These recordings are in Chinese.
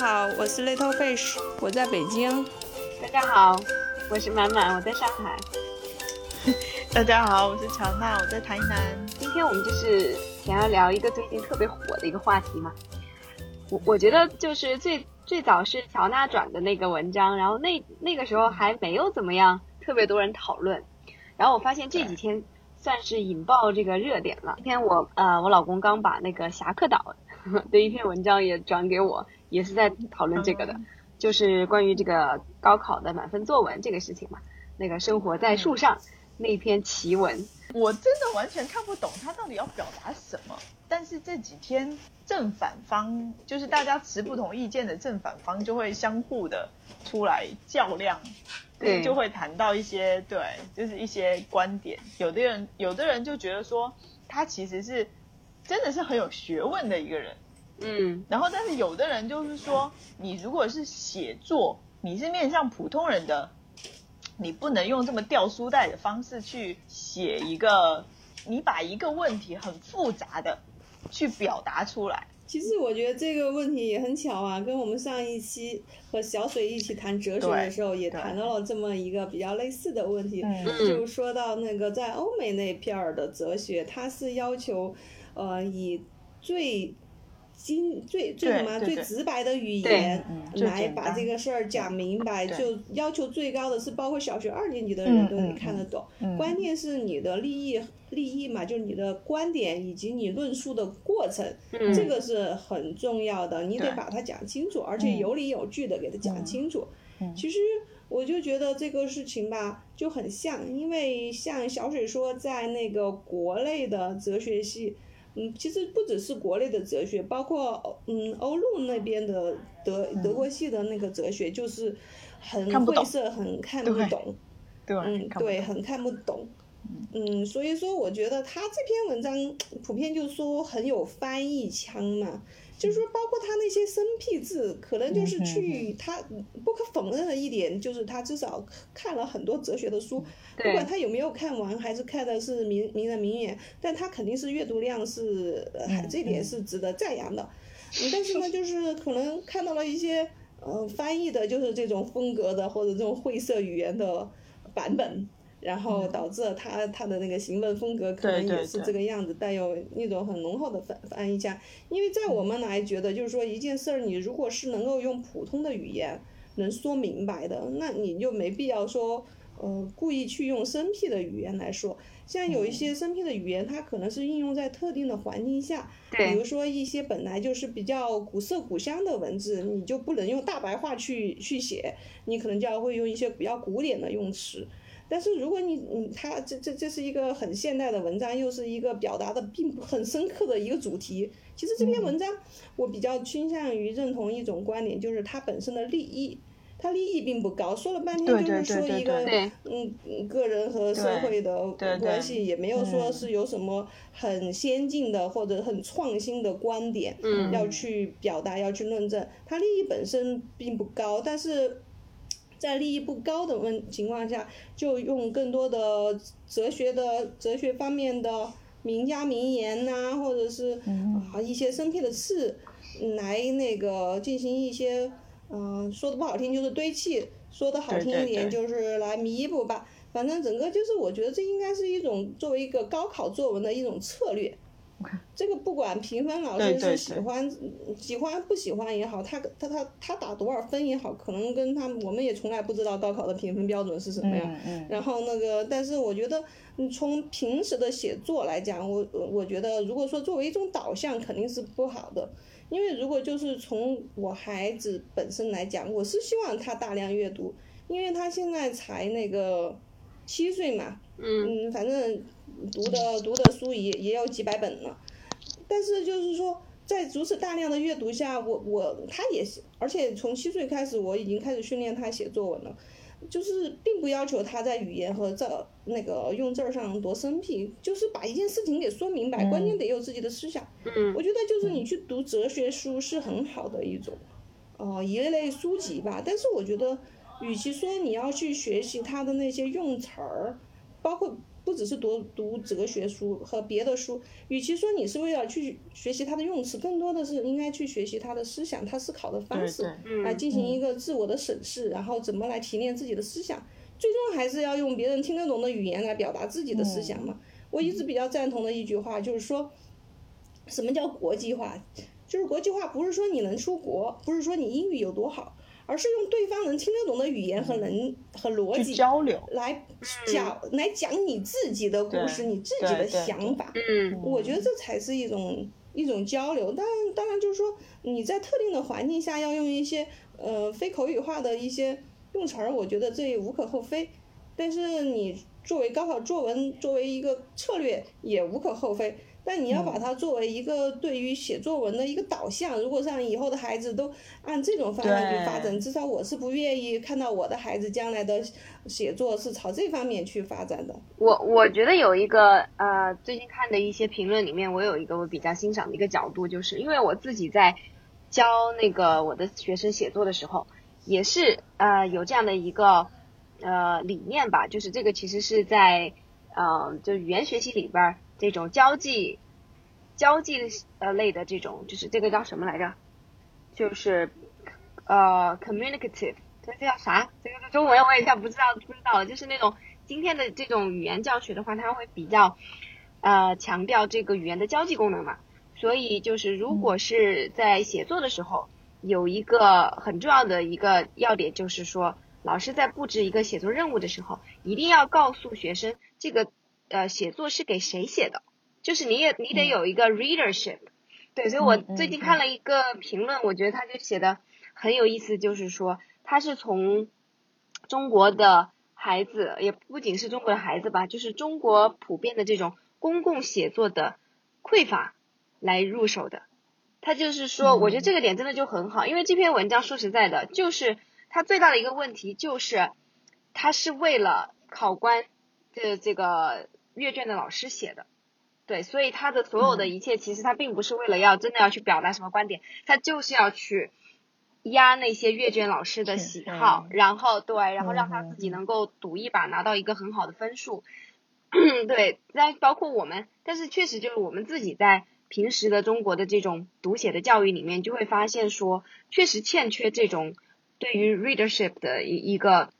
好，我是 Little Fish，我在北京。大家好，我是满满，我在上海。大家好，我是乔娜，我在台南。今天我们就是想要聊一个最近特别火的一个话题嘛。我我觉得就是最最早是乔娜转的那个文章，然后那那个时候还没有怎么样特别多人讨论，然后我发现这几天算是引爆这个热点了。今天我呃我老公刚把那个侠客岛 的一篇文章也转给我。也是在讨论这个的，就是关于这个高考的满分作文这个事情嘛。那个生活在树上那篇奇文，我真的完全看不懂他到底要表达什么。但是这几天正反方，就是大家持不同意见的正反方，就会相互的出来较量，对，就会谈到一些对，就是一些观点。有的人，有的人就觉得说，他其实是真的是很有学问的一个人。嗯，然后但是有的人就是说，你如果是写作，你是面向普通人的，你不能用这么掉书袋的方式去写一个，你把一个问题很复杂的去表达出来。其实我觉得这个问题也很巧啊，跟我们上一期和小水一起谈哲学的时候，也谈到了这么一个比较类似的问题，就说到那个在欧美那片儿的哲学，它是要求，呃，以最。精最最什么最直白的语言来把这个事儿讲明白，就要求最高的是，包括小学二年级的人都能看得懂。关键是你的利益利益嘛，就是你的观点以及你论述的过程，这个是很重要的，你得把它讲清楚，而且有理有据的给它讲清楚。其实我就觉得这个事情吧，就很像，因为像小水说，在那个国内的哲学系。嗯，其实不只是国内的哲学，包括嗯欧陆那边的德德国系的那个哲学，就是很晦涩，很看不懂。对，嗯，对，很看不懂。嗯，所以说我觉得他这篇文章普遍就说很有翻译腔嘛。就是说，包括他那些生僻字，可能就是去他不可否认的一点，就是他至少看了很多哲学的书，不管他有没有看完，还是看的是名名人名言，但他肯定是阅读量是，这点是值得赞扬的。但是呢，就是可能看到了一些，呃，翻译的就是这种风格的或者这种晦涩语言的版本。然后导致了他他的那个行文风格可能也是这个样子，带有一种很浓厚的翻翻译腔。因为在我们来觉得，就是说一件事儿，你如果是能够用普通的语言能说明白的，那你就没必要说呃故意去用生僻的语言来说。像有一些生僻的语言，它可能是应用在特定的环境下，比如说一些本来就是比较古色古香的文字，你就不能用大白话去去写，你可能就要会用一些比较古典的用词。但是如果你你他这这这是一个很现代的文章，又是一个表达的并不很深刻的一个主题。其实这篇文章我比较倾向于认同一种观点，就是它本身的利益，它利益并不高。说了半天就是说一个嗯个人和社会的关系，也没有说是有什么很先进的或者很创新的观点要去表达要去论证。它利益本身并不高，但是。在利益不高的问情况下，就用更多的哲学的哲学方面的名家名言呐，或者是啊一些生僻的词，来那个进行一些，嗯，说的不好听就是堆砌，说的好听一点就是来弥补吧。反正整个就是我觉得这应该是一种作为一个高考作文的一种策略。这个不管评分老师是喜欢喜欢不喜欢也好，他他他他打多少分也好，可能跟他我们也从来不知道高考的评分标准是什么样。然后那个，但是我觉得从平时的写作来讲，我我觉得如果说作为一种导向肯定是不好的，因为如果就是从我孩子本身来讲，我是希望他大量阅读，因为他现在才那个七岁嘛，嗯，反正。读的读的书也也有几百本了，但是就是说，在如此大量的阅读下，我我他也是，而且从七岁开始，我已经开始训练他写作文了，就是并不要求他在语言和这那个用字上多生僻，就是把一件事情给说明白，关键得有自己的思想。嗯，我觉得就是你去读哲学书是很好的一种，哦一类书籍吧。但是我觉得，与其说你要去学习他的那些用词儿，包括。不不只是读读哲学书和别的书，与其说你是为了去学习他的用词，更多的是应该去学习他的思想，他思考的方式，来进行一个自我的审视，然后怎么来提炼自己的思想，最终还是要用别人听得懂的语言来表达自己的思想嘛。我一直比较赞同的一句话就是说，什么叫国际化？就是国际化不是说你能出国，不是说你英语有多好。而是用对方能听得懂的语言和能和逻辑交流来讲来讲你自己的故事，你自己的想法。嗯，我觉得这才是一种一种交流。当然，当然就是说你在特定的环境下要用一些呃非口语化的一些用词儿，我觉得这也无可厚非。但是你作为高考作文作为一个策略也无可厚非。但你要把它作为一个对于写作文的一个导向，如果让以后的孩子都按这种方向去发展，至少我是不愿意看到我的孩子将来的写作是朝这方面去发展的。我我觉得有一个呃，最近看的一些评论里面，我有一个我比较欣赏的一个角度，就是因为我自己在教那个我的学生写作的时候，也是呃有这样的一个呃理念吧，就是这个其实是在呃就语言学习里边。这种交际、交际呃类的这种，就是这个叫什么来着？就是呃，communicative，这叫啥？这个中文我也叫不知道，不知道了。就是那种今天的这种语言教学的话，它会比较呃强调这个语言的交际功能嘛。所以就是如果是在写作的时候，有一个很重要的一个要点，就是说老师在布置一个写作任务的时候，一定要告诉学生这个。呃，写作是给谁写的？就是你也你得有一个 readership，对，所以我最近看了一个评论，我觉得他就写的很有意思，就是说他是从中国的孩子，也不仅是中国的孩子吧，就是中国普遍的这种公共写作的匮乏来入手的。他就是说，我觉得这个点真的就很好，因为这篇文章说实在的，就是他最大的一个问题就是，他是为了考官的这个。阅卷的老师写的，对，所以他的所有的一切，其实他并不是为了要真的要去表达什么观点，他就是要去压那些阅卷老师的喜好，然后对，然后让他自己能够赌一把拿到一个很好的分数，对，那包括我们，但是确实就是我们自己在平时的中国的这种读写的教育里面，就会发现说，确实欠缺这种对于 readership 的一一个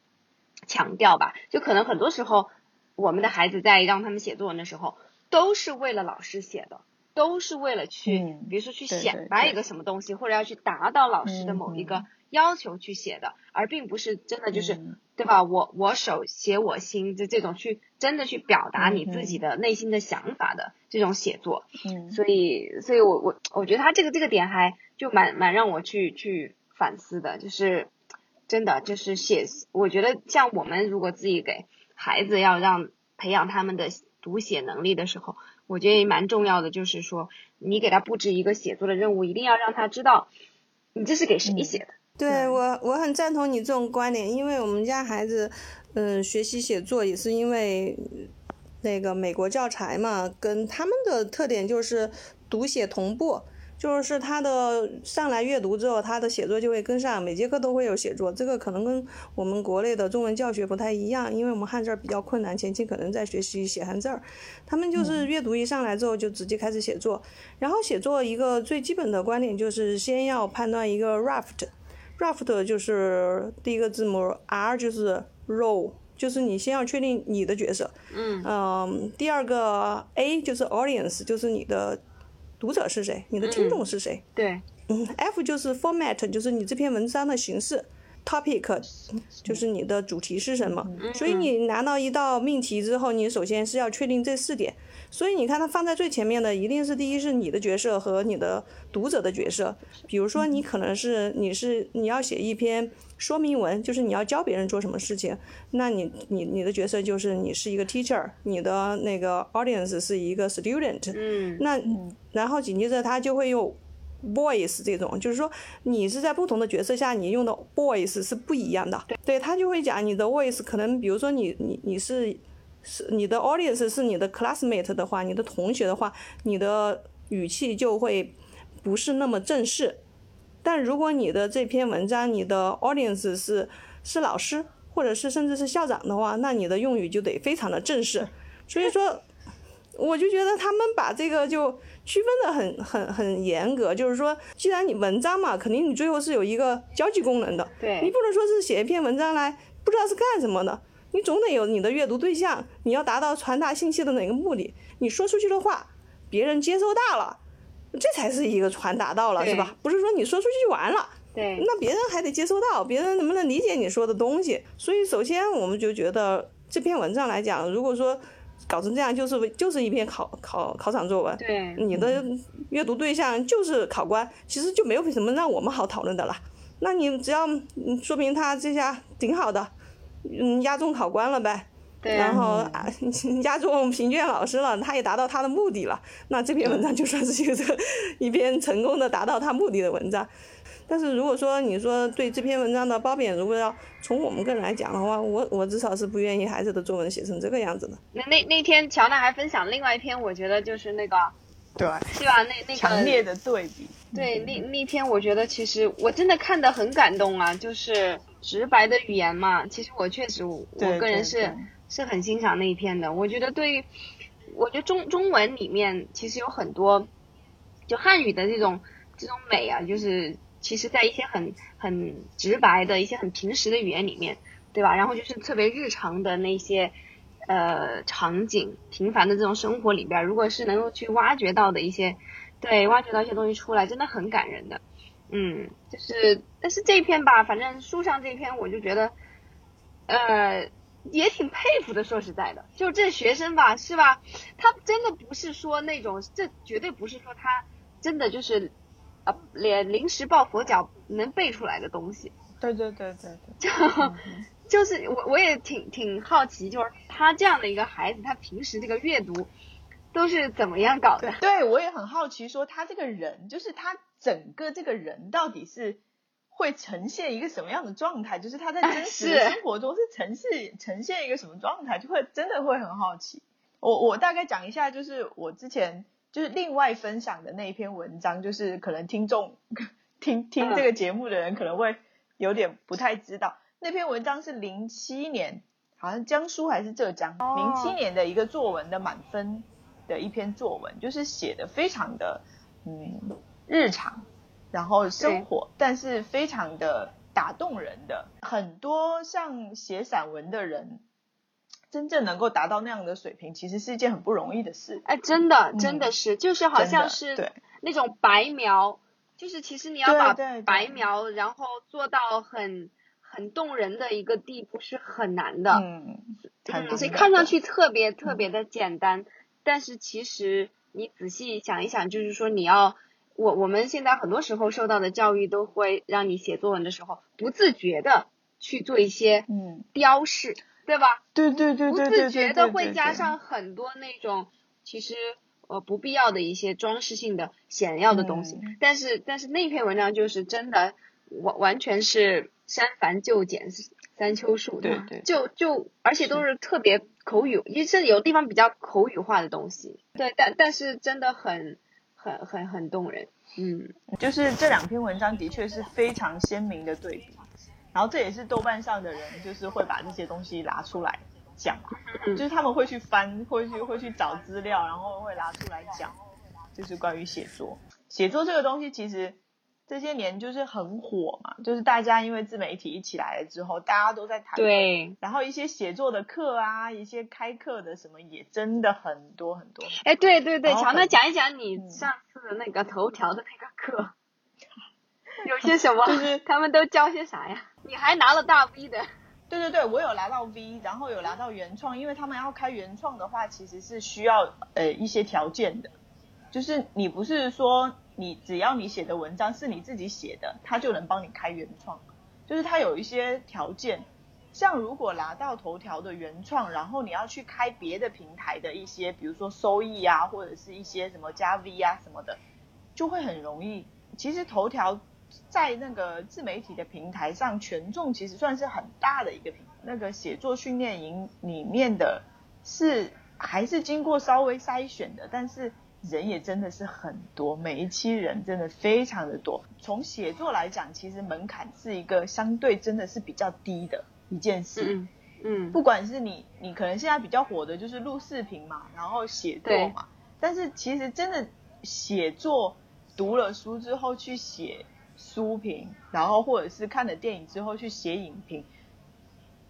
强调吧，就可能很多时候。我们的孩子在让他们写作文的时候，都是为了老师写的，都是为了去，比如说去显摆一个什么东西，或者要去达到老师的某一个要求去写的，而并不是真的就是，对吧？我我手写我心，就这种去真的去表达你自己的内心的想法的这种写作。嗯，所以，所以我我我觉得他这个这个点还就蛮蛮让我去去反思的，就是真的就是写，我觉得像我们如果自己给。孩子要让培养他们的读写能力的时候，我觉得也蛮重要的，就是说你给他布置一个写作的任务，一定要让他知道你这是给谁写的。对我，我很赞同你这种观点，因为我们家孩子，嗯，学习写作也是因为那个美国教材嘛，跟他们的特点就是读写同步。就是他的上来阅读之后，他的写作就会跟上，每节课都会有写作。这个可能跟我们国内的中文教学不太一样，因为我们汉字儿比较困难，前期可能在学习写汉字儿。他们就是阅读一上来之后就直接开始写作，然后写作一个最基本的观点就是先要判断一个 raft，raft 就是第一个字母 R 就是 role，就是你先要确定你的角色。嗯。嗯，第二个 A 就是 audience，就是你的。读者是谁？你的听众是谁？对，嗯，F 就是 format，就是你这篇文章的形式，topic 就是你的主题是什么。所以你拿到一道命题之后，你首先是要确定这四点。所以你看，它放在最前面的一定是第一是你的角色和你的读者的角色。比如说，你可能是你是你要写一篇说明文，就是你要教别人做什么事情，那你你你的角色就是你是一个 teacher，你的那个 audience 是一个 student。嗯。那然后紧接着他就会用 voice 这种，就是说你是在不同的角色下，你用的 voice 是不一样的。对。对他就会讲你的 voice 可能，比如说你你你是。是你的 audience 是你的 classmate 的话，你的同学的话，你的语气就会不是那么正式。但如果你的这篇文章，你的 audience 是是老师，或者是甚至是校长的话，那你的用语就得非常的正式。所以说，我就觉得他们把这个就区分的很 很很严格，就是说，既然你文章嘛，肯定你最后是有一个交际功能的，对你不能说是写一篇文章来不知道是干什么的，你总得有你的阅读对象，你要达到传达信息的哪个目的，你说出去的话，别人接收到了，这才是一个传达到了，是吧？不是说你说出去就完了。对，那别人还得接收到，别人能不能理解你说的东西？所以首先我们就觉得这篇文章来讲，如果说搞成这样，就是就是一篇考考考场作文，对，你的阅读对象就是考官，其实就没有什么让我们好讨论的了。那你只要嗯说明他这下挺好的，嗯，押中考官了呗。对然后啊，押中评卷老师了，他也达到他的目的了，那这篇文章就算是一个这个一篇成功的达到他目的的文章。但是如果说你说对这篇文章的褒贬，如果要从我们个人来讲的话，我我至少是不愿意孩子的作文写成这个样子的。那那那天乔娜还分享另外一篇，我觉得就是那个对，是吧？那那个强烈的对比。对，那那篇我觉得其实我真的看得很感动啊，就是直白的语言嘛。其实我确实我对个人是是很欣赏那一篇的。我觉得对于，我觉得中中文里面其实有很多，就汉语的这种这种美啊，就是其实在一些很很直白的一些很平时的语言里面，对吧？然后就是特别日常的那些。呃，场景平凡的这种生活里边，如果是能够去挖掘到的一些，对，挖掘到一些东西出来，真的很感人的。嗯，就是，但是这一篇吧，反正书上这一篇，我就觉得，呃，也挺佩服的。说实在的，就这学生吧，是吧？他真的不是说那种，这绝对不是说他真的就是，呃，连临时抱佛脚能背出来的东西。对对对对对。就 就是我我也挺挺好奇，就是他这样的一个孩子，他平时这个阅读都是怎么样搞的？对，我也很好奇，说他这个人，就是他整个这个人到底是会呈现一个什么样的状态？就是他在真实的生活中是呈现呈现一个什么状态？就会真的会很好奇。我我大概讲一下，就是我之前就是另外分享的那一篇文章，就是可能听众听听这个节目的人可能会有点不太知道。那篇文章是零七年，好像江苏还是浙江，零七年的一个作文的满分的一篇作文，就是写的非常的嗯日常，然后生活，但是非常的打动人的。很多像写散文的人，真正能够达到那样的水平，其实是一件很不容易的事。哎，真的真的是，就是好像是对那种白描，就是其实你要把白描，然后做到很很动人的一个地步是很难的。嗯，嗯，所以看上去特别特别的简单，但是其实你仔细想一想，就是说你要我我们现在很多时候受到的教育都会让你写作文的时候不自觉的去做一些嗯，标示，对吧？对对对不对对自觉的会加上很多那种其实呃不必要的一些装饰性的显要的东西，嗯。但是但是那篇文章就是真的完完全是删繁就简三秋树，吧对对。就就而且都是。特别口语，也甚至有地方比较口语化的东西，对，但但是真的很很很很动人，嗯，就是这两篇文章的确是非常鲜明的对比，然后这也是豆瓣上的人就是会把这些东西拿出来讲，嗯就是他们会去翻，会去会去找资料，然后会拿出来讲，就是关于写作。写作这个东西其实这些年就是很火嘛，就是大家因为自媒体一起来了之后，大家都在谈论对，然后一些写作的课啊，一些开课的什么也真的很多很多。哎，对对对，乔，那讲一讲你嗯上次的那个头条的那个课，有些什么？就是他们都教些啥呀？你还拿了大 V 的，对对对，我有拿到 V，然后有拿到原创，因为他们要开原创的话，其实是需要呃一些条件的，就是你不是说你只要你写的文章是你自己写的，他就能帮你开原创，就是他有一些条件。像如果拿到头条的原创，然后你要去开别的平台的一些，比如说收益啊，或者是一些什么加 V 啊什么的，就会很容易。其实头条在那个自媒体的平台上，权重其实算是很大的一个平。那个写作训练营里面的是还是经过稍微筛选的，但是人也真的是很多，每一期人真的非常的多。从写作来讲，其实门槛是一个相对真的是比较低的一件事。嗯嗯，不管是你，你可能现在比较火的就是录视频嘛，然后写作嘛。但是其实真的写作，读了书之后去写书评，然后或者是看了电影之后去写影评，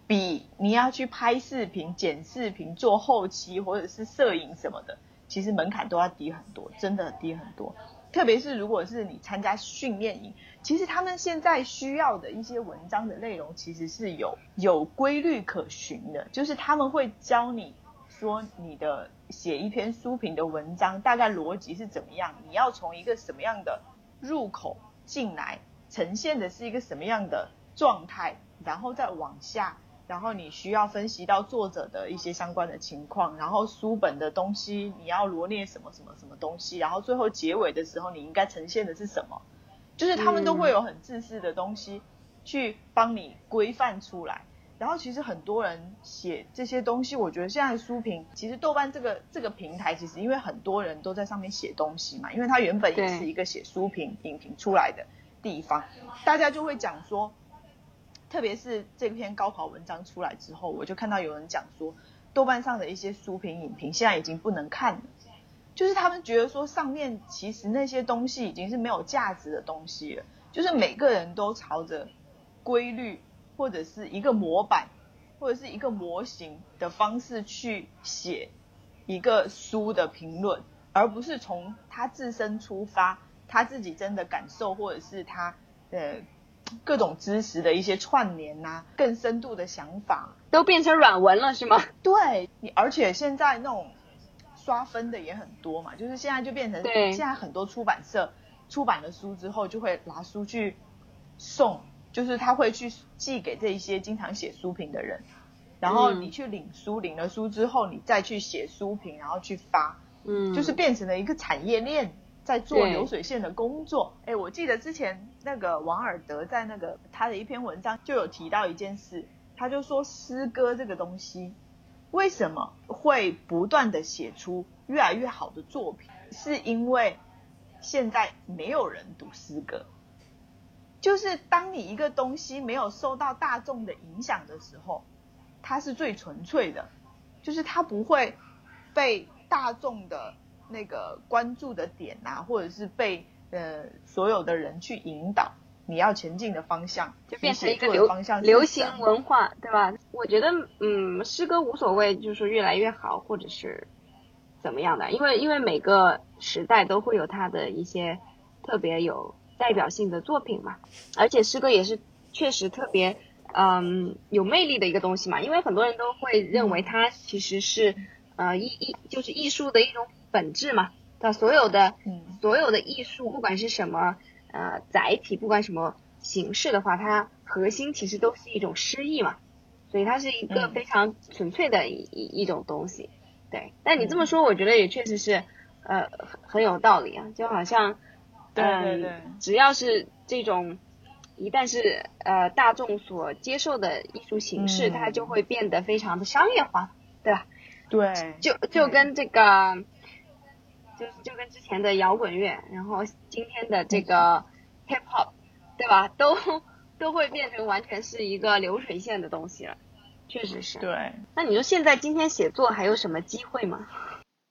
比你要去拍视频、剪视频、做后期或者是摄影什么的，其实门槛都要低很多，真的低很多。特别是如果是你参加训练营，其实他们现在需要的一些文章的内容，其实是有有规律可循的，就是他们会教你说你的写一篇书评的文章大概逻辑是怎么样，你要从一个什么样的入口进来，呈现的是一个什么样的状态，然后再往下。然后你需要分析到作者的一些相关的情况，然后书本的东西你要罗列什么什么什么东西，然后最后结尾的时候你应该呈现的是什么，就是他们都会有很自私的东西去帮你规范出来。然后其实很多人写这些东西，我觉得现在书评其实豆瓣这个这个平台，其实因为很多人都在上面写东西嘛，因为它原本也是一个写书评影评出来的地方，大家就会讲说。特别是这篇高考文章出来之后，我就看到有人讲说，豆瓣上的一些书评影评现在已经不能看了，就是他们觉得说上面其实那些东西已经是没有价值的东西了，就是每个人都朝着规律或者是一个模板或者是一个模型的方式去写一个书的评论，而不是从他自身出发，他自己真的感受或者是他呃。各种知识的一些串联呐，更深度的想法。都变成软文了，是吗？对，你而且现在那种刷分的也很多嘛，就是现在就变成，现在很多出版社出版了书之后，就会拿书去送，就是他会去寄给这一些经常写书评的人，然后你去领书，领了书之后，你再去写书评，然后去发，嗯，就是变成了一个产业链。在做流水线的工作，哎，我记得之前那个王尔德在那个他的一篇文章就有提到一件事，他就说诗歌这个东西为什么会不断的写出越来越好的作品，是因为现在没有人读诗歌，就是当你一个东西没有受到大众的影响的时候，它是最纯粹的，就是它不会被大众的。那个关注的点啊，或者是被呃所有的人去引导你要前进的方向，就变成一个流流行文化，对吧？我觉得嗯，诗歌无所谓，就是说越来越好，或者是怎么样的，因为因为每个时代都会有它的一些特别有代表性的作品嘛，而且诗歌也是确实特别嗯有魅力的一个东西嘛，因为很多人都会认为它其实是呃艺艺就是艺术的一种。本质嘛，它所有的，所有的艺术，不管是什么呃载体，不管什么形式的话，它核心其实都是一种诗意嘛，所以它是一个非常纯粹的一一种东西。对，但你这么说，我觉得也确实是呃很很有道理啊，就好像，嗯，只要是这种一旦是呃大众所接受的艺术形式，它就会变得非常的商业化，对吧？对，就就跟这个。就就跟之前的摇滚乐，然后今天的这个 hip hop，对吧？都都会变成完全是一个流水线的东西了，确实是。对。那你说现在今天写作还有什么机会吗？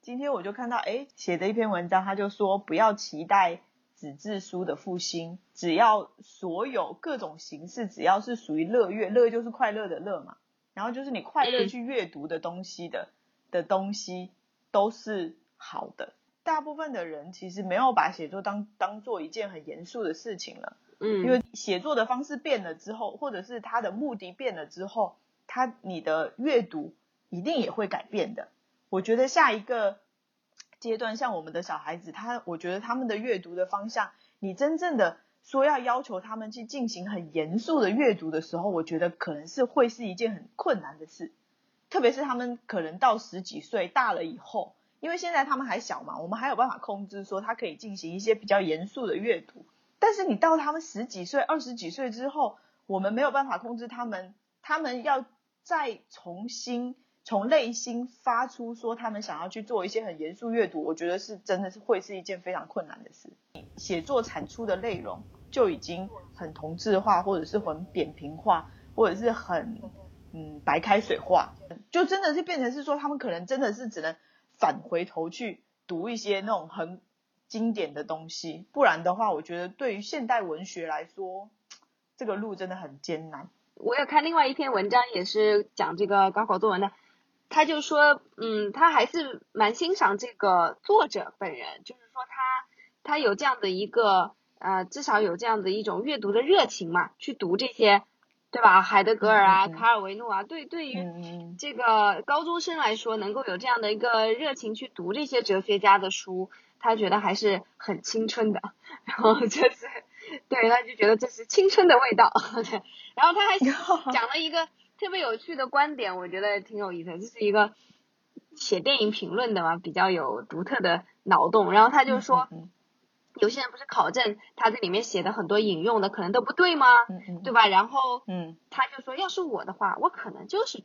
今天我就看到，哎，写的一篇文章，他就说不要期待纸质书的复兴，只要所有各种形式，只要是属于乐乐，乐就是快乐的乐嘛，然后就是你快乐去阅读的东西的的东西都是好的。大部分的人其实没有把写作当当做一件很严肃的事情了，嗯，因为写作的方式变了之后，或者是他的目的变了之后，他你的阅读一定也会改变的。我觉得下一个阶段，像我们的小孩子，他我觉得他们的阅读的方向，你真正的说要要求他们去进行很严肃的阅读的时候，我觉得可能是会是一件很困难的事，特别是他们可能到十几岁大了以后。因为现在他们还小嘛，我们还有办法控制说他可以进行一些比较严肃的阅读。但是你到他们十几岁、二十几岁之后，我们没有办法控制他们，他们要再重新从内心发出说他们想要去做一些很严肃阅读，我觉得是真的是会是一件非常困难的事。写作产出的内容就已经很同质化，或者是很扁平化，或者是很嗯白开水化，就真的是变成是说他们可能真的是只能返回头去读一些那种很经典的东西，不然的话，我觉得对于现代文学来说，这个路真的很艰难。我有看另外一篇文章，也是讲这个高考作文的，他就说，嗯，他还是蛮欣赏这个作者本人，就是说他他有这样的一个呃，至少有这样的一种阅读的热情嘛，去读这些，对吧？海德格尔啊，卡尔维诺啊，对，对于这个高中生来说，能够有这样的一个热情去读这些哲学家的书，他觉得还是很青春的，然后就是。对，他就觉得这是青春的味道。对然后他还 讲了一个特别有趣的观点，我觉得挺有意思。这是一个写电影评论的嘛，比较有独特的脑洞。然后他就说，有些人不是考证他这里面写的很多引用的可能都不对吗？对吧？然后，嗯，他就说，要是我的话，我可能就是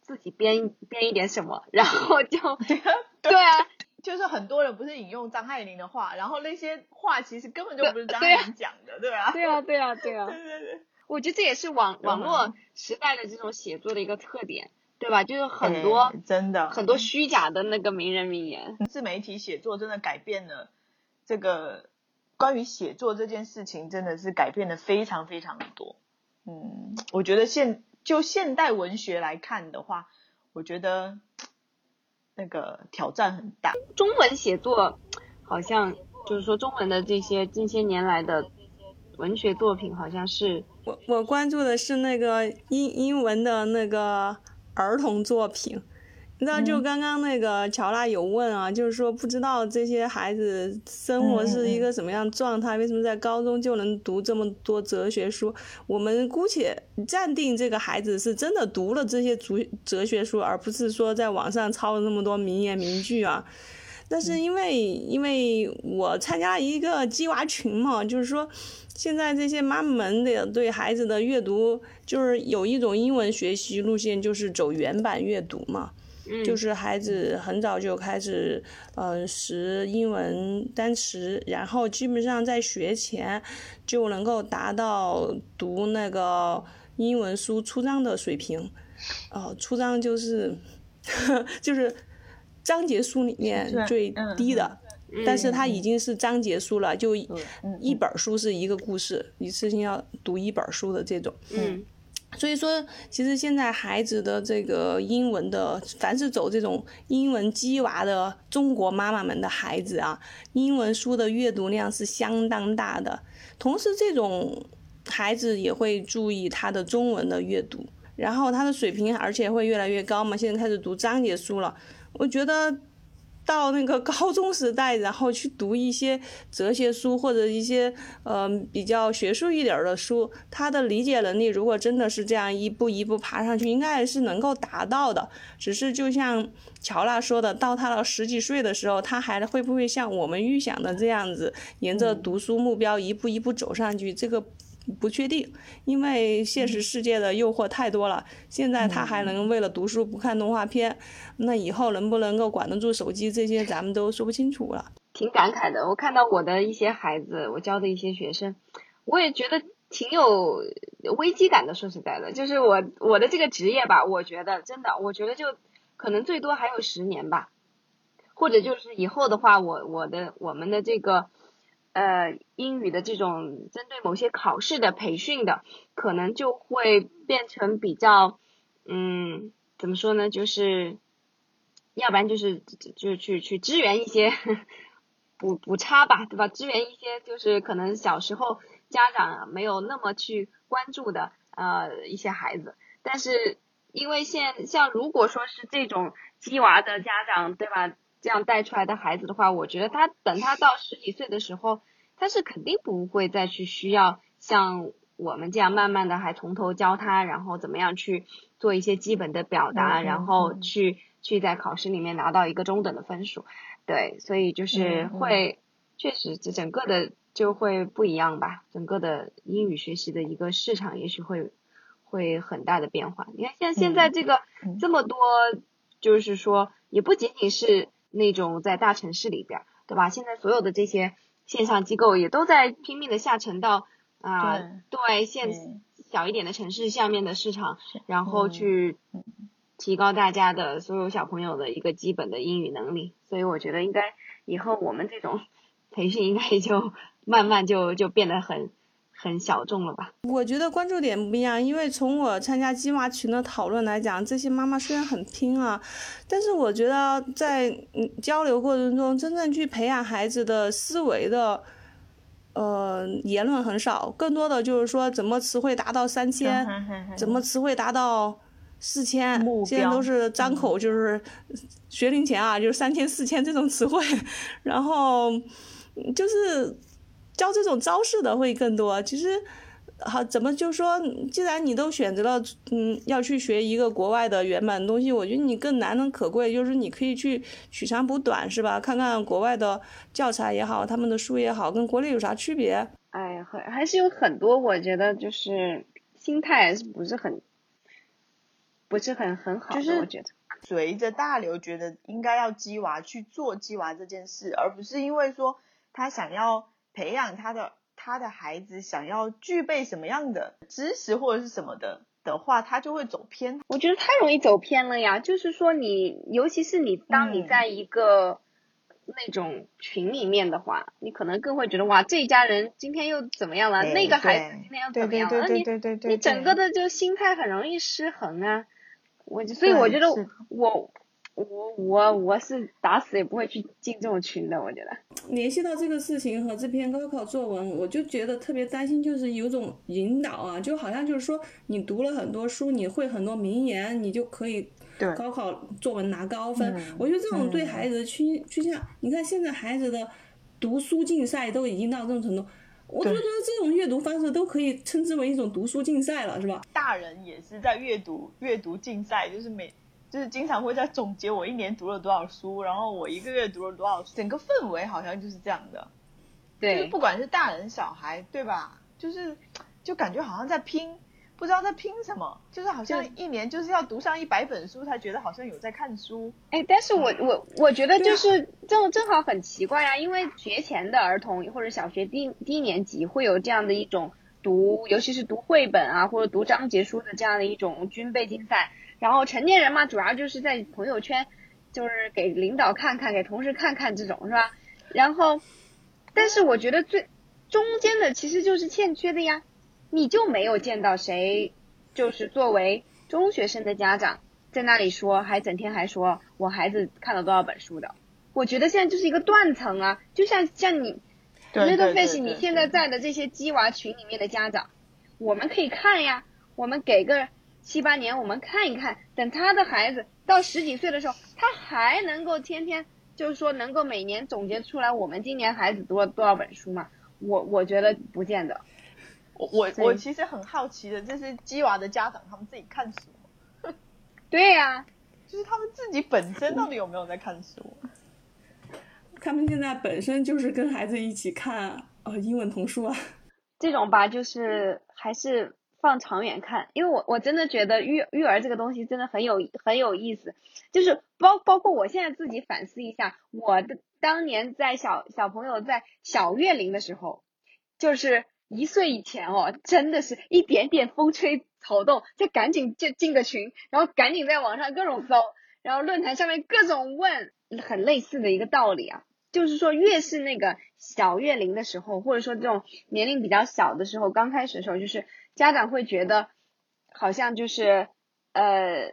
自己编编一点什么，然后就 对啊。就是很多人不是引用张爱玲的话，然后那些话其实根本就不是张爱玲讲的，对吧？对啊，对啊，对啊。对对对。我觉得这也是网网络时代的这种写作的一个特点，对吧？就是很多真的很多虚假的那个名人名言。自媒体写作真的改变了这个关于写作这件事情，真的是改变的非常非常的多。嗯，我觉得现就现代文学来看的话，我觉得。那个挑战很大。中文写作好像就是说，中文的这些近些年来的文学作品，好像是我我关注的是那个英英文的那个儿童作品。你知道，就刚刚那个乔拉有问啊，就是说不知道这些孩子生活是一个什么样状态，为什么在高中就能读这么多哲学书？我们姑且暂定这个孩子是真的读了这些哲哲学书，而不是说在网上抄了那么多名言名句啊。但是因为因为我参加一个鸡娃群嘛，就是说现在这些妈妈们的对孩子的阅读，就是有一种英文学习路线，就是走原版阅读嘛。就是孩子很早就开始，呃，识英文单词，然后基本上在学前就能够达到读那个英文书初章的水平。哦，初章就是 就是章节书里面最低的，但是他已经是章节书了，就一本书是一个故事，一次性要读一本书的这种。嗯。所以说，其实现在孩子的这个英文的，凡是走这种英文鸡娃的中国妈妈们的孩子啊，英文书的阅读量是相当大的。同时，这种孩子也会注意他的中文的阅读，然后他的水平而且会越来越高嘛。现在开始读章节书了，我觉得。到那个高中时代，然后去读一些哲学书或者一些呃比较学术一点的书，他的理解能力如果真的是这样一步一步爬上去，应该是能够达到的。只是就像乔娜说的，到他到十几岁的时候，他还会不会像我们预想的这样子，沿着读书目标一步一步走上去？这个。不确定，因为现实世界的诱惑太多了。现在他还能为了读书不看动画片，那以后能不能够管得住手机，这些咱们都说不清楚了。挺感慨的，我看到我的一些孩子，我教的一些学生，我也觉得挺有危机感的。说实在的，就是我我的这个职业吧，我觉得真的，我觉得就可能最多还有十年吧，或者就是以后的话，我我的我们的这个。呃，英语的这种针对某些考试的培训的，可能就会变成比较，嗯，怎么说呢？就是，要不然就是就去去支援一些 补补差吧，对吧？支援一些就是可能小时候家长没有那么去关注的呃一些孩子，但是因为现像如果说是这种鸡娃的家长，对吧？这样带出来的孩子的话，我觉得他等他到十几岁的时候，他是肯定不会再去需要像我们这样慢慢的还从头教他，然后怎么样去做一些基本的表达，然后去去在考试里面拿到一个中等的分数。对，所以就是会确实这整个的就会不一样吧，整个的英语学习的一个市场也许会会很大的变化。你看像现在这个这么多，就是说也不仅仅是。那种在大城市里边，对吧？现在所有的这些线上机构也都在拼命的下沉到啊，对线小一点的城市下面的市场，然后去提高大家的所有小朋友的一个基本的英语能力。所以我觉得应该以后我们这种培训应该也就慢慢就就变得很。很小众了吧？我觉得关注点不一样，因为从我参加鸡娃群的讨论来讲，这些妈妈虽然很拼啊，但是我觉得在嗯交流过程中，真正去培养孩子的思维的，呃，言论很少，更多的就是说怎么词汇达到三千，怎么词汇达到四千，现在都是张口就是学龄前啊，就是三千四千这种词汇，然后就是。教这种招式的会更多。其实，好，怎么就说，既然你都选择了，嗯，要去学一个国外的原版东西，我觉得你更难能可贵，就是你可以去取长补短，是吧？看看国外的教材也好，他们的书也好，跟国内有啥区别？哎，还还是有很多，我觉得就是心态是不是很，不是很很好的，我觉得。随着大流觉得应该要鸡娃去做鸡娃这件事，而不是因为说他想要。培养他的他的孩子想要具备什么样的知识或者是什么的的话，他就会走偏。我觉得太容易走偏了呀。就是说，你尤其是你当你在一个那种群里面的话，你可能更会觉得哇，这一家人今天又怎么样了？那个孩子今天又怎么样了？你你整个的就心态很容易失衡啊。我所以我觉得我。我我我是打死也不会去进这种群的，我觉得。联系到这个事情和这篇高考作文，我就觉得特别担心，就是有种引导啊，就好像就是说你读了很多书，你会很多名言，你就可以高考作文拿高分。我觉得这种对孩子的趋趋向，你看现在孩子的读书竞赛都已经到这种程度，我就觉得这种阅读方式都可以称之为一种读书竞赛了，是吧？大人也是在阅读阅读竞赛，就是每。就是经常会在总结我一年读了多少书，然后我一个月读了多少书，整个氛围好像就是这样的。对，不管是大人小孩，对吧？就是，就感觉好像在拼，不知道在拼什么，就是好像一年就是要读上一百本书才觉得好像有在看书。哎，但是我我我觉得就是正正好很奇怪呀，因为学前的儿童或者小学低低年级会有这样的一种读，尤其是读绘本啊或者读章节书的这样的一种军备竞赛。然后成年人嘛，主要就是在朋友圈，就是给领导看看，给同事看看这种，是吧？然后，但是我觉得最中间的其实就是欠缺的呀，你就没有见到谁，就是作为中学生的家长在那里说，还整天还说我孩子看了多少本书的。我觉得现在就是一个断层啊，就像像你，Little Fish，你现在在的这些鸡娃群里面的家长，我们可以看呀，我们给个。七八年，我们看一看，等他的孩子到十几岁的时候，他还能够天天就是说能够每年总结出来我们今年孩子读了多少本书吗？我我觉得不见得。我我我其实很好奇的，这是鸡娃的家长他们自己看书吗？对呀，就是他们自己本身到底有没有在看书？他们现在本身就是跟孩子一起看呃英文童书啊。这种吧，就是还是。放长远看，因为我我真的觉得育育儿这个东西真的很有很有意思，就是包包括我现在自己反思一下，我的当年在小小朋友在小月龄的时候，就是一岁以前哦，真的是一点点风吹草动就赶紧就进个群，然后赶紧在网上各种搜，然后论坛上面各种问，很类似的一个道理啊，就是说越是那个小月龄的时候，或者说这种年龄比较小的时候，刚开始的时候就是。家长会觉得，好像就是，呃，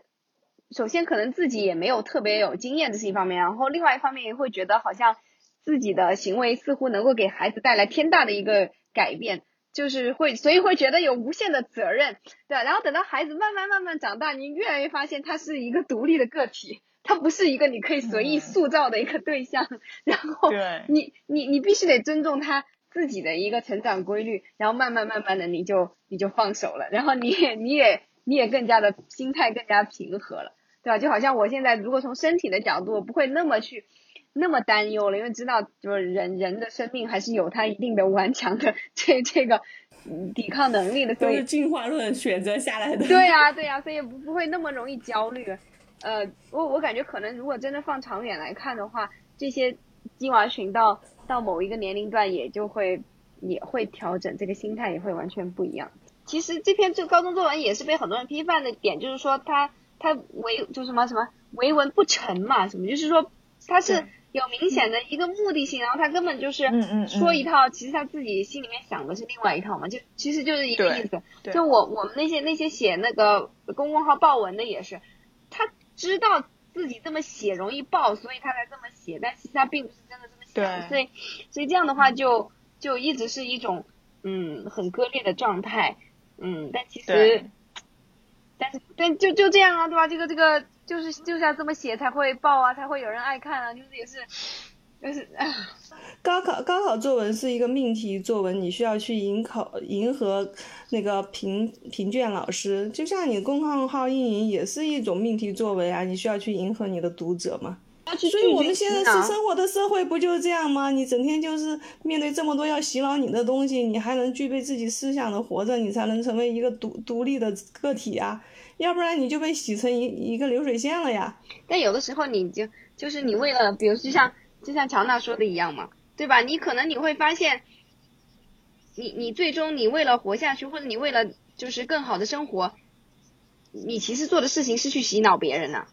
首先可能自己也没有特别有经验，这是一方面，然后另外一方面也会觉得好像自己的行为似乎能够给孩子带来天大的一个改变，就是会，所以会觉得有无限的责任，对然后等到孩子慢慢慢慢长大，你越来越发现他是一个独立的个体，他不是一个你可以随意塑造的一个对象，然后你你你必须得尊重他。自己的一个成长规律，然后慢慢慢慢的你就你就放手了，然后你也 你也你也更加的心态更加平和了，对吧？就好像我现在如果从身体的角度，我不会那么去那么担忧了，因为知道就是人人的生命还是有它一定的顽强的 这这个抵抗能力的，所以进化论选择下来的。对呀对呀，所以不不会那么容易焦虑。呃，我我感觉可能如果真的放长远来看的话，这些鸡娃群到。到某一个年龄段，也就会也会调整，这个心态也会完全不一样。其实这篇就高中作文也是被很多人批判的点，就是说他他为就什么什么为文不成嘛，什么就是说他是有明显的一个目的性，然后他根本就是说一套，其实他自己心里面想的是另外一套嘛，就其实就是一个意思。就我我们那些那些写那个公众号报文的也是，他知道自己这么写容易爆，所以他才这么写，但其实他并不是真的这么想，所以所以这样的话就就一直是一种嗯很割裂的状态。嗯，但其实，但是但就就这样啊，对吧？这个这个就是就是要这么写才会爆啊，才会有人爱看啊，就是也是，就是 高考高考作文是一个命题作文，你需要去迎考迎合那个评评卷老师，就像你公众号运营也是一种命题作文啊，你需要去迎合你的读者嘛。所以我们现在是生活的社会不就是这样吗？你整天就是面对这么多要洗脑你的东西，你还能具备自己思想的活着，你才能成为一个独独立的个体啊，要不然你就被洗成一一个流水线了呀。但有的时候你就就是你为了，比如就像就像乔娜说的一样嘛，对吧？你可能你会发现，你你最终你为了活下去，或者你为了就是更好的生活，你其实做的事情是去洗脑别人呢。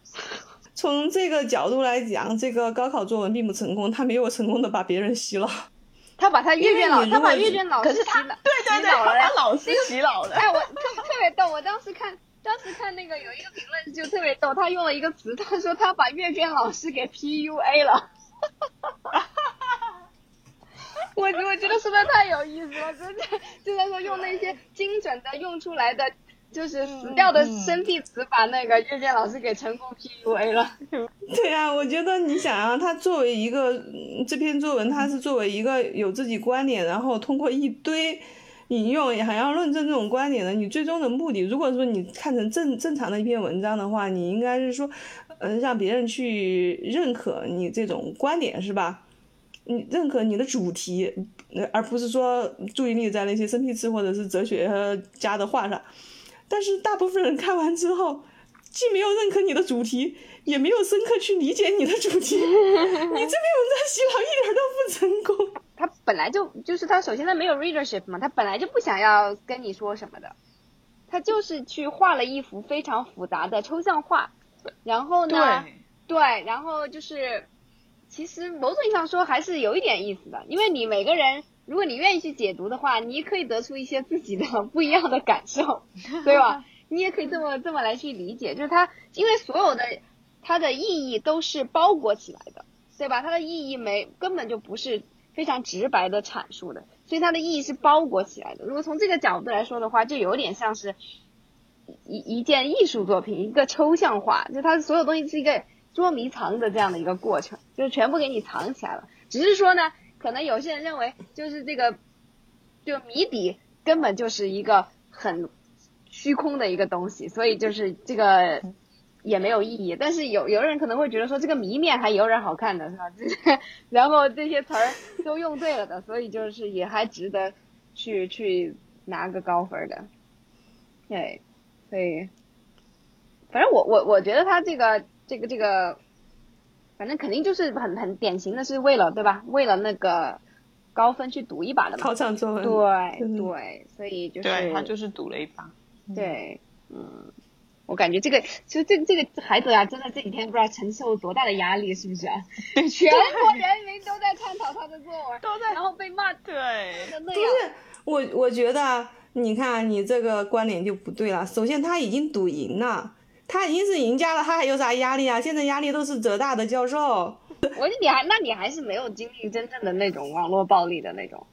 从这个角度来讲，这个高考作文并不成功，他没有成功的把别人洗脑，他把他阅卷老，他把阅卷老师洗脑，对对对，他把老师洗脑了。哎，我特特别逗，我当时看，当时看那个有一个评论就特别逗，他用了一个词，他说他把阅卷老师给 PUA 了，我我觉得实在太有意思了，真的就在说用那些精准的用出来的。就是死掉的生僻词，把那个阅卷老师给成功 PUA 了。对呀，我觉得你想啊，他作为一个这篇作文，他是作为一个有自己观点，然后通过一堆引用，还要论证这种观点的，你最终的目的，如果说你看成正正常的一篇文章的话，你应该是说，嗯，让别人去认可你这种观点，是吧？你认可你的主题，而不是说注意力在那些生僻词或者是哲学家的话上。但是大部分人看完之后，既没有认可你的主题，也没有深刻去理解你的主题。你这篇文章洗脑一点都不成功。他本来就就是他首先他没有 readership 嘛，他本来就不想要跟你说什么的，他就是去画了一幅非常复杂的抽象画，然后呢，对，然后就是其实某种意义上说还是有一点意思的，因为你每个人。如果你愿意去解读的话，你可以得出一些自己的不一样的感受，对吧？你也可以这么这么来去理解，就是它，因为所有的它的意义都是包裹起来的，对吧？它的意义没根本就不是非常直白的阐述的，所以它的意义是包裹起来的。如果从这个角度来说的话，就有点像是一一件艺术作品，一个抽象化，就它所有东西是一个捉迷藏的这样的一个过程，就是全部给你藏起来了，只是说呢。可能有些人认为，就是这个，就谜底根本就是一个很虚空的一个东西，所以就是这个也没有意义。但是有有的人可能会觉得说，这个谜面还有点好看的是吧？这些然后这些词儿都用对了的，所以就是也还值得去去拿个高分的。对，所以反正我我我觉得他这个这个这个。反正肯定就是很很典型的是为了对吧？为了那个高分去赌一把的嘛。考场作文。对 对，所以就是。对他就是赌了一把。对，嗯，我感觉这个其实这这个孩子啊，真的这几天不知道承受多大的压力，是不是啊？全国人民都在探讨他的作文，都在，然后被骂。对。不是，我我觉得你看你这个观点就不对了。首先他已经赌赢了。他已经是赢家了，他还有啥压力啊？现在压力都是浙大的教授。我你还那你还是没有经历真正的那种网络暴力的那种，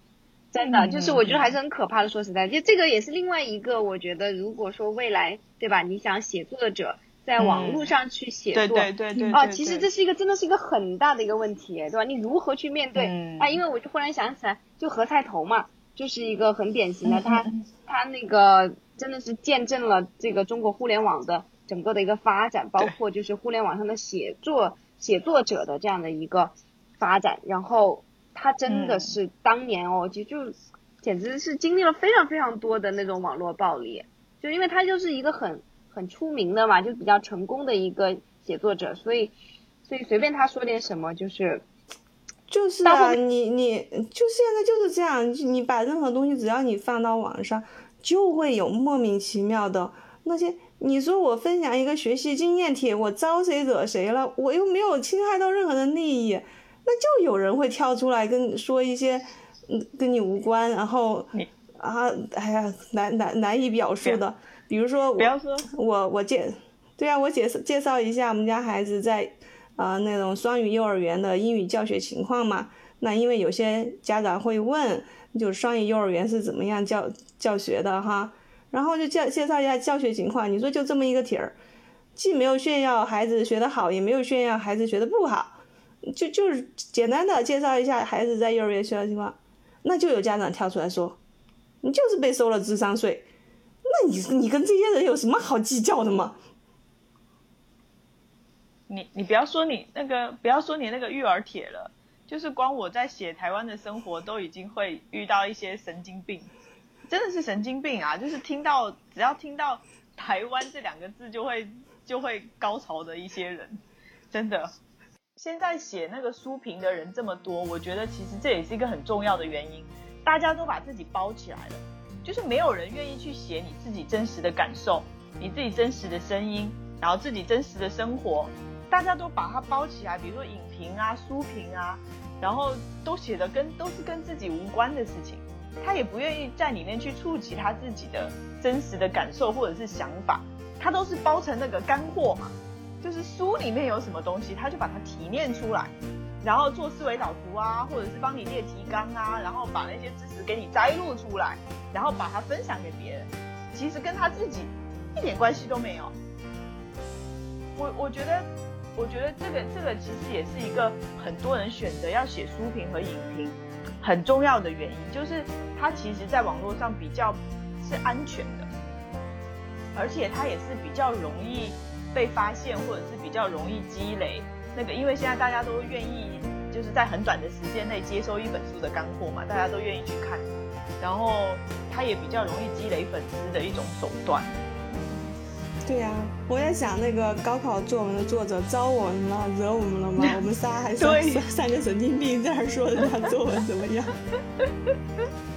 真的就是我觉得还是很可怕的。说实在，就这个也是另外一个，我觉得如果说未来对吧？你想写作者在网络上去写作，对对对啊，其实这是一个真的是一个很大的一个问题，对吧？你如何去面对啊？因为我就忽然想起来，就何菜头嘛，就是一个很典型的，他他那个真的是见证了这个中国互联网的。整个的一个发展，包括就是互联网上的写作写作者的这样的一个发展，然后他真的是当年哦，就就简直是经历了非常非常多的那种网络暴力，就因为他就是一个很很出名的嘛，就比较成功的一个写作者，所以所以随便他说点什么就是就是啊，你你就现在就是这样，你把任何东西只要你放到网上。就会有莫名其妙的那些。你说我分享一个学习经验帖，我招谁惹谁了？我又没有侵害到任何的利益，那就有人会跳出来跟说一些，嗯，跟你无关，然后啊，哎呀，难难难以表述的。比如说，不要说，我我介，对啊，我介绍介绍一下我们家孩子在啊那种双语幼儿园的英语教学情况嘛。那因为有些家长会问，就是双语幼儿园是怎么样教教学的哈。然后就介介绍一下教学情况。你说就这么一个帖儿，既没有炫耀孩子学得好，也没有炫耀孩子学得不好，就就是简单的介绍一下孩子在幼儿园学的情况。那就有家长跳出来说，你就是被收了智商税，那你你跟这些人有什么好计较的吗？你你不要说你那个不要说你那个育儿帖了，就是光我在写台湾的生活，都已经会遇到一些神经病。真的是神经病啊！就是听到只要听到台湾这两个字，就会就会高潮的一些人，真的。现在写那个书评的人这么多，我觉得其实这也是一个很重要的原因。大家都把自己包起来了，就是没有人愿意去写你自己真实的感受，你自己真实的声音，然后自己真实的生活，大家都把它包起来。比如说影评啊、书评啊，然后都写的跟都是跟自己无关的事情。他也不愿意在里面去触及他自己的真实的感受或者是想法，他都是包成那个干货嘛，就是书里面有什么东西，他就把它提炼出来，然后做思维导图啊，或者是帮你列提纲啊，然后把那些知识给你摘录出来，然后把它分享给别人，其实跟他自己一点关系都没有。我我觉得，我觉得这个这个其实也是一个很多人选择要写书评和影评。很重要的原因就是，它其实在网络上比较是安全的，而且它也是比较容易被发现，或者是比较容易积累那个，因为现在大家都愿意就是在很短的时间内接收一本书的干货嘛，大家都愿意去看，然后它也比较容易积累粉丝的一种手段。对呀，我在想那个高考作文的作者招我们了，惹我们了吗？我们仨还说三个神经病在那说人家作文怎么样？